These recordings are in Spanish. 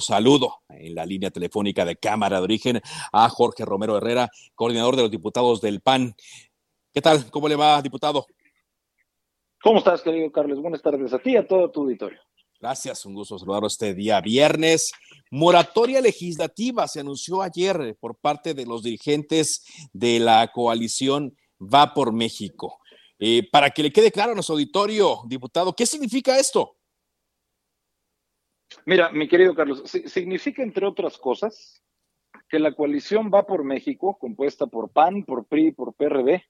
Saludo en la línea telefónica de Cámara de Origen a Jorge Romero Herrera, coordinador de los diputados del PAN. ¿Qué tal? ¿Cómo le va, diputado? ¿Cómo estás, querido Carlos? Buenas tardes a ti y a todo tu auditorio. Gracias, un gusto saludarlo este día viernes. Moratoria legislativa se anunció ayer por parte de los dirigentes de la coalición Va por México. Eh, para que le quede claro a nuestro auditorio, diputado, ¿qué significa esto? Mira, mi querido Carlos, significa, entre otras cosas, que la coalición Va por México, compuesta por PAN, por PRI, por PRD,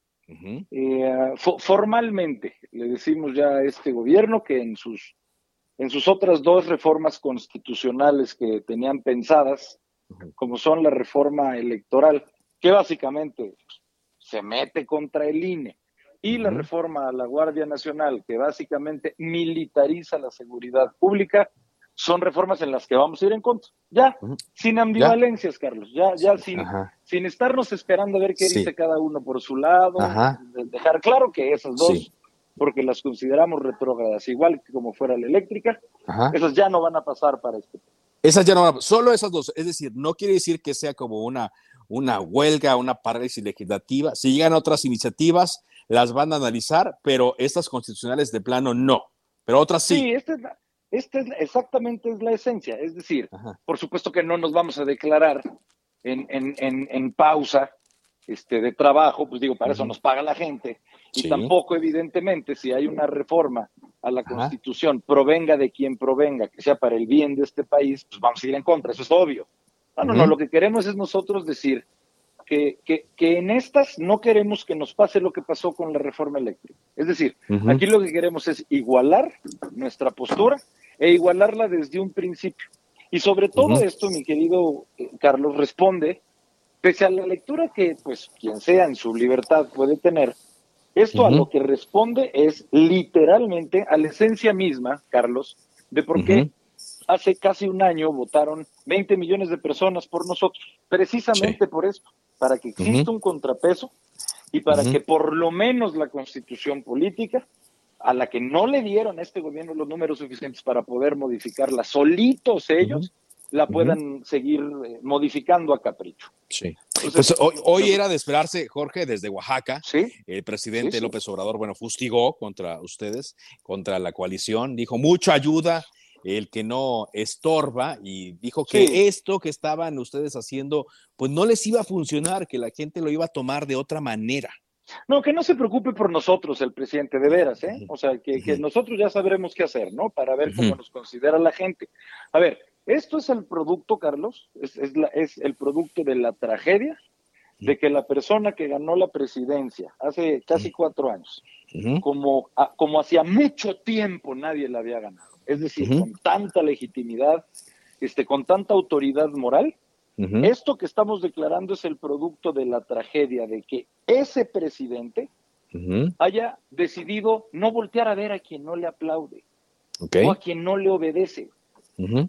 eh, formalmente le decimos ya a este gobierno que en sus, en sus otras dos reformas constitucionales que tenían pensadas, como son la reforma electoral, que básicamente se mete contra el INE, y la reforma a la Guardia Nacional, que básicamente militariza la seguridad pública, son reformas en las que vamos a ir en contra. Ya, sin ambivalencias, Carlos, ya, ya sin, sin estarnos esperando a ver qué dice cada uno por su lado, dejar claro que esas dos, porque las consideramos retrógradas, igual que como fuera la eléctrica, esas ya no van a pasar para este. Esas ya no van a solo esas dos, es decir, no quiere decir que sea como una, una huelga, una parálisis legislativa. Si llegan otras iniciativas, las van a analizar, pero estas constitucionales de plano no, pero otras sí. Sí, esta es la, esta es exactamente es la esencia. Es decir, por supuesto que no nos vamos a declarar en, en, en, pausa este, de trabajo, pues digo, para eso nos paga la gente. Y tampoco, evidentemente, si hay una reforma a la Constitución, provenga de quien provenga, que sea para el bien de este país, pues vamos a ir en contra, eso es obvio. No, no, no, lo que queremos es nosotros decir que, que, que, en estas no queremos que nos pase lo que pasó con la reforma eléctrica. Es decir, aquí lo que queremos es igualar nuestra postura e igualarla desde un principio. Y sobre todo esto, mi querido eh, Carlos, responde, pese a la lectura que, pues, quien sea en su libertad puede tener, esto a lo que responde es literalmente a la esencia misma, Carlos, de por qué hace casi un año votaron 20 millones de personas por nosotros, precisamente por esto, para que exista un contrapeso y para que por lo menos la constitución política a la que no le dieron a este gobierno los números suficientes para poder modificarla solitos ellos, la puedan seguir eh, modificando a capricho. Sí. pues hoy, era de esperarse, Jorge, desde Oaxaca. ¿Sí? El presidente López Obrador, bueno, fustigó contra ustedes, contra la coalición, dijo mucha ayuda, el que no estorba, y dijo que esto que estaban ustedes haciendo, pues no les iba a funcionar, que la gente lo iba a tomar de otra manera. No, que no se preocupe por nosotros el presidente, de veras, ¿eh? O sea, que, nosotros ya sabremos qué hacer, ¿no? Para ver cómo nos considera la gente. A ver, esto es el producto, Carlos, es, es, el producto de la tragedia de que la persona que ganó la presidencia hace casi cuatro años, como, como hacía mucho tiempo nadie la había ganado, es decir, con tanta legitimidad, este, con tanta autoridad moral, esto que estamos declarando es el producto de la tragedia de que ese presidente haya decidido no voltear a ver a quien no le aplaude o a quien no le obedece.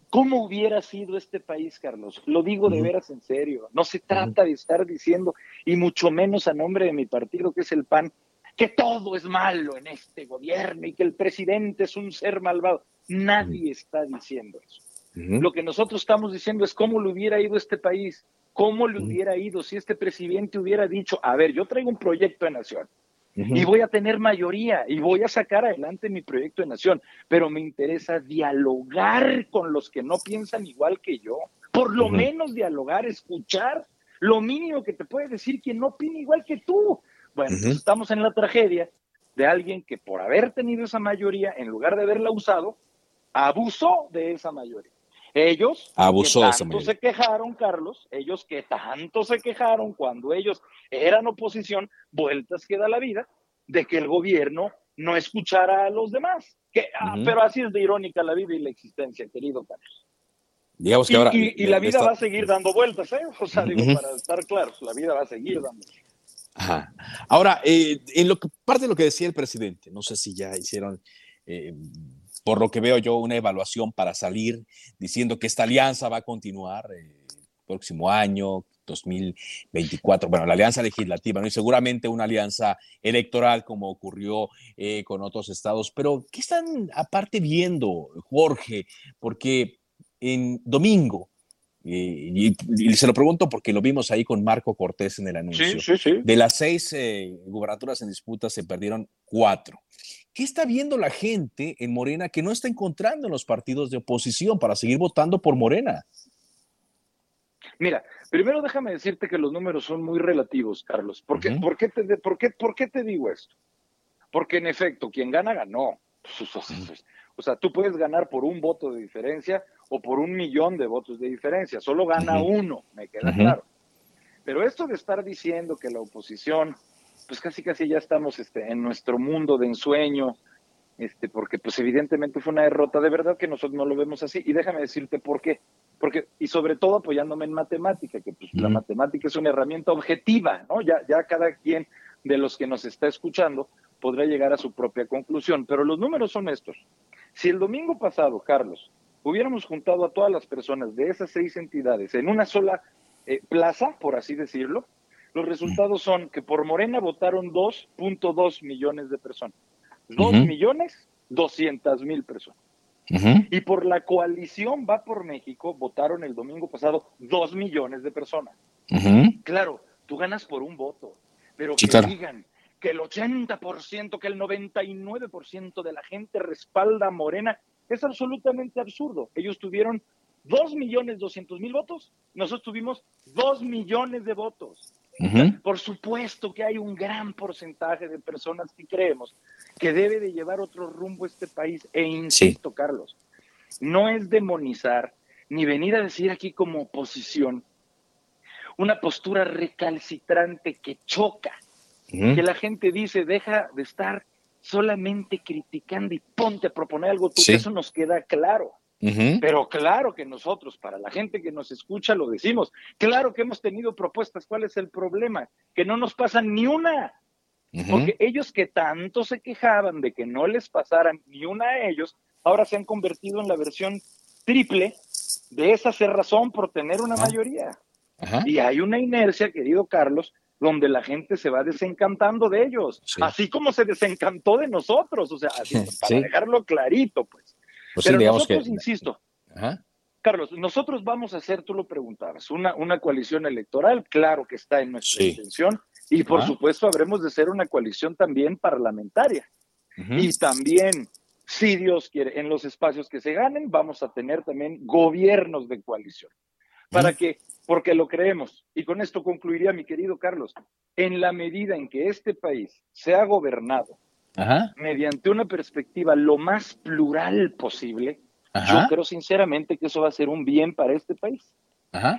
¿Cómo hubiera sido este país, Carlos? Lo digo de veras en serio. No se trata de estar diciendo, y mucho menos a nombre de mi partido, que es el PAN, que todo es malo en este gobierno y que el presidente es un ser malvado. Nadie está diciendo eso. Lo que nosotros estamos diciendo es cómo le hubiera ido este país, cómo le hubiera ido si este presidente hubiera dicho, a ver, yo traigo un proyecto de nación y voy a tener mayoría y voy a sacar adelante mi proyecto de nación, pero me interesa dialogar con los que no piensan igual que yo, por lo menos dialogar, escuchar lo mínimo que te puede decir quien no opina igual que tú. Bueno, estamos en la tragedia de alguien que por haber tenido esa mayoría, en lugar de haberla usado, abusó de esa mayoría. Ellos Abusó que tanto se quejaron, Carlos, ellos que tanto se quejaron cuando ellos eran oposición, vueltas queda la vida de que el gobierno no escuchara a los demás. Que, ah, Pero así es de irónica la vida y la existencia, querido Carlos. Digamos que ahora, y, la vida va a seguir dando vueltas, ¿eh? O sea, digo, para estar claros, la vida va a seguir dando vueltas. Ajá. Ahora, eh, en lo que, parte de lo que decía el presidente, no sé si ya hicieron, eh, por lo que veo yo, una evaluación para salir diciendo que esta alianza va a continuar el eh, próximo año, 2024. Bueno, la alianza legislativa, ¿no? Y seguramente una alianza electoral como ocurrió con otros estados. Pero, ¿qué están aparte viendo, Jorge? Porque en domingo y, se lo pregunto porque lo vimos ahí con Marco Cortés en el anuncio. Sí, sí, sí. De las seis eh, gubernaturas en disputa se perdieron cuatro. ¿Qué está viendo la gente en Morena que no está encontrando en los partidos de oposición para seguir votando por Morena? Mira, primero déjame decirte que los números son muy relativos, Carlos. ¿Por qué, ¿por qué, te, por qué, por qué te digo esto? Porque en efecto, quien gana, ganó. O sea, tú puedes ganar por un voto de diferencia o por un millón de votos de diferencia. Solo gana uno, me queda claro. Pero esto de estar diciendo que la oposición, pues casi casi ya estamos este, en nuestro mundo de ensueño, este, porque pues evidentemente fue una derrota, de verdad que nosotros no lo vemos así. Y déjame decirte por qué. Porque, y sobre todo apoyándome en matemática, que pues la matemática es una herramienta objetiva, ¿no? Ya, ya cada quien de los que nos está escuchando podrá llegar a su propia conclusión. Pero los números son estos. Si el domingo pasado, Carlos, hubiéramos juntado a todas las personas de esas seis entidades en una sola eh, plaza, por así decirlo, los resultados son que por Morena votaron 2.2 millones de personas. 2 millones 200 mil personas. Y por la coalición Va por México votaron el domingo pasado 2 millones de personas. Claro, tú ganas por un voto, pero que digan que el 80%, que el 99% de la gente respalda a Morena, es absolutamente absurdo. Ellos tuvieron 2 millones 200 mil votos, nosotros tuvimos 2 millones de votos. Por supuesto que hay un gran porcentaje de personas que creemos que debe de llevar otro rumbo este país. E insisto, Carlos, no es demonizar ni venir a decir aquí como oposición una postura recalcitrante que choca, que la gente dice, deja de estar solamente criticando y ponte a proponer algo tú, eso nos queda claro. Pero claro que nosotros, para la gente que nos escucha, lo decimos. Claro que hemos tenido propuestas. ¿Cuál es el problema? Que no nos pasan ni una. Porque ellos que tanto se quejaban de que no les pasaran ni una a ellos, ahora se han convertido en la versión triple de esa razón por tener una mayoría. Y hay una inercia, querido Carlos, donde la gente se va desencantando de ellos, así como se desencantó de nosotros, o sea, para dejarlo clarito, pues. Pues Pero nosotros, insisto, Carlos, nosotros vamos a hacer, tú lo preguntabas, una, una coalición electoral, claro que está en nuestra intención, y por supuesto habremos de ser una coalición también parlamentaria. Y también, si Dios quiere, en los espacios que se ganen, vamos a tener también gobiernos de coalición. Para que, porque lo creemos, y con esto concluiría mi querido Carlos, en la medida en que este país sea gobernado mediante una perspectiva lo más plural posible, yo creo sinceramente que eso va a ser un bien para este país.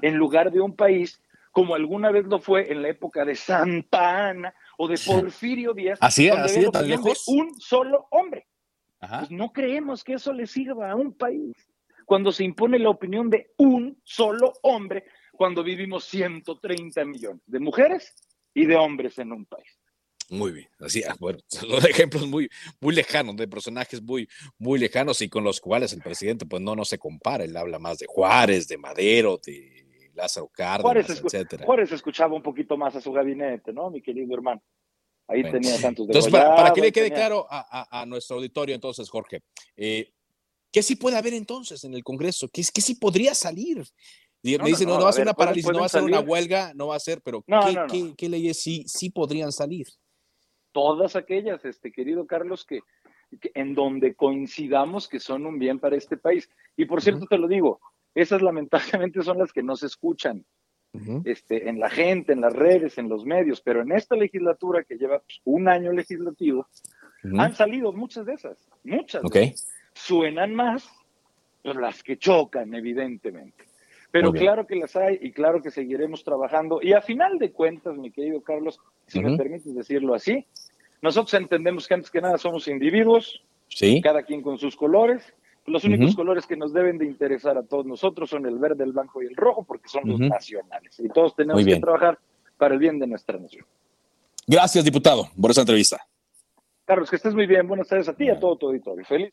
En lugar de un país como alguna vez lo fue en la época de Santa Ana o de Porfirio Díaz, así, así de tan lejos. un solo hombre. Pues no creemos que eso le sirva a un país cuando se impone la opinión de un solo hombre, cuando vivimos 130 millones de mujeres y de hombres en un país. Muy bien, así, ah, bueno, son ejemplos muy, muy lejanos, de personajes muy, muy lejanos y con los cuales el presidente pues no, no se compara, él habla más de Juárez, de Madero, de Lázaro Cárdenas, etcétera. Juárez escuchaba un poquito más a su gabinete, ¿no, mi querido hermano? Ahí tenía tantos de Entonces, para, que le quede claro a, nuestro auditorio, entonces, Jorge, eh, ¿Qué sí puede haber entonces en el Congreso? ¿Qué, qué sí podría salir? me dicen, no, no, va a ser una parálisis, no va a ser una huelga, no va a ser, pero ¿qué, leyes sí, sí podrían salir? Todas aquellas, este querido Carlos, que, en donde coincidamos que son un bien para este país. Y por cierto, te lo digo, esas lamentablemente son las que no se escuchan este, en la gente, en las redes, en los medios, pero en esta legislatura que lleva pues, un año legislativo, han salido muchas de esas, muchas. Okay suenan más, pero las que chocan, evidentemente. Pero claro que las hay y claro que seguiremos trabajando. Y a final de cuentas, mi querido Carlos, si me permites decirlo así, nosotros entendemos que antes que nada somos individuos, ¿Sí? cada quien con sus colores, Los únicos colores que nos deben de interesar a todos nosotros son el verde, el blanco y el rojo, porque son los nacionales. Y todos tenemos que trabajar para el bien de nuestra nación. Gracias, diputado, por esa entrevista. Carlos, que estés muy bien. Buenas tardes a ti y a todo tu auditorio. Feliz.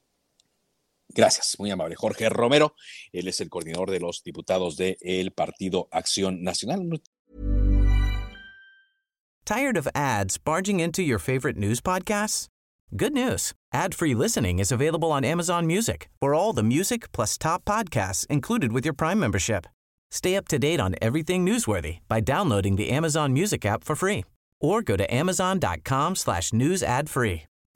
Gracias, muy amable. Jorge Romero, él es el coordinador de los diputados del Partido Acción Nacional. Tired of ads barging into your favorite news podcasts? Good news. Ad-free listening is available on Amazon Music. For all the music plus top podcasts included with your Prime membership. Stay up to date on everything newsworthy by downloading the Amazon Music app for free or go to amazon.com slash.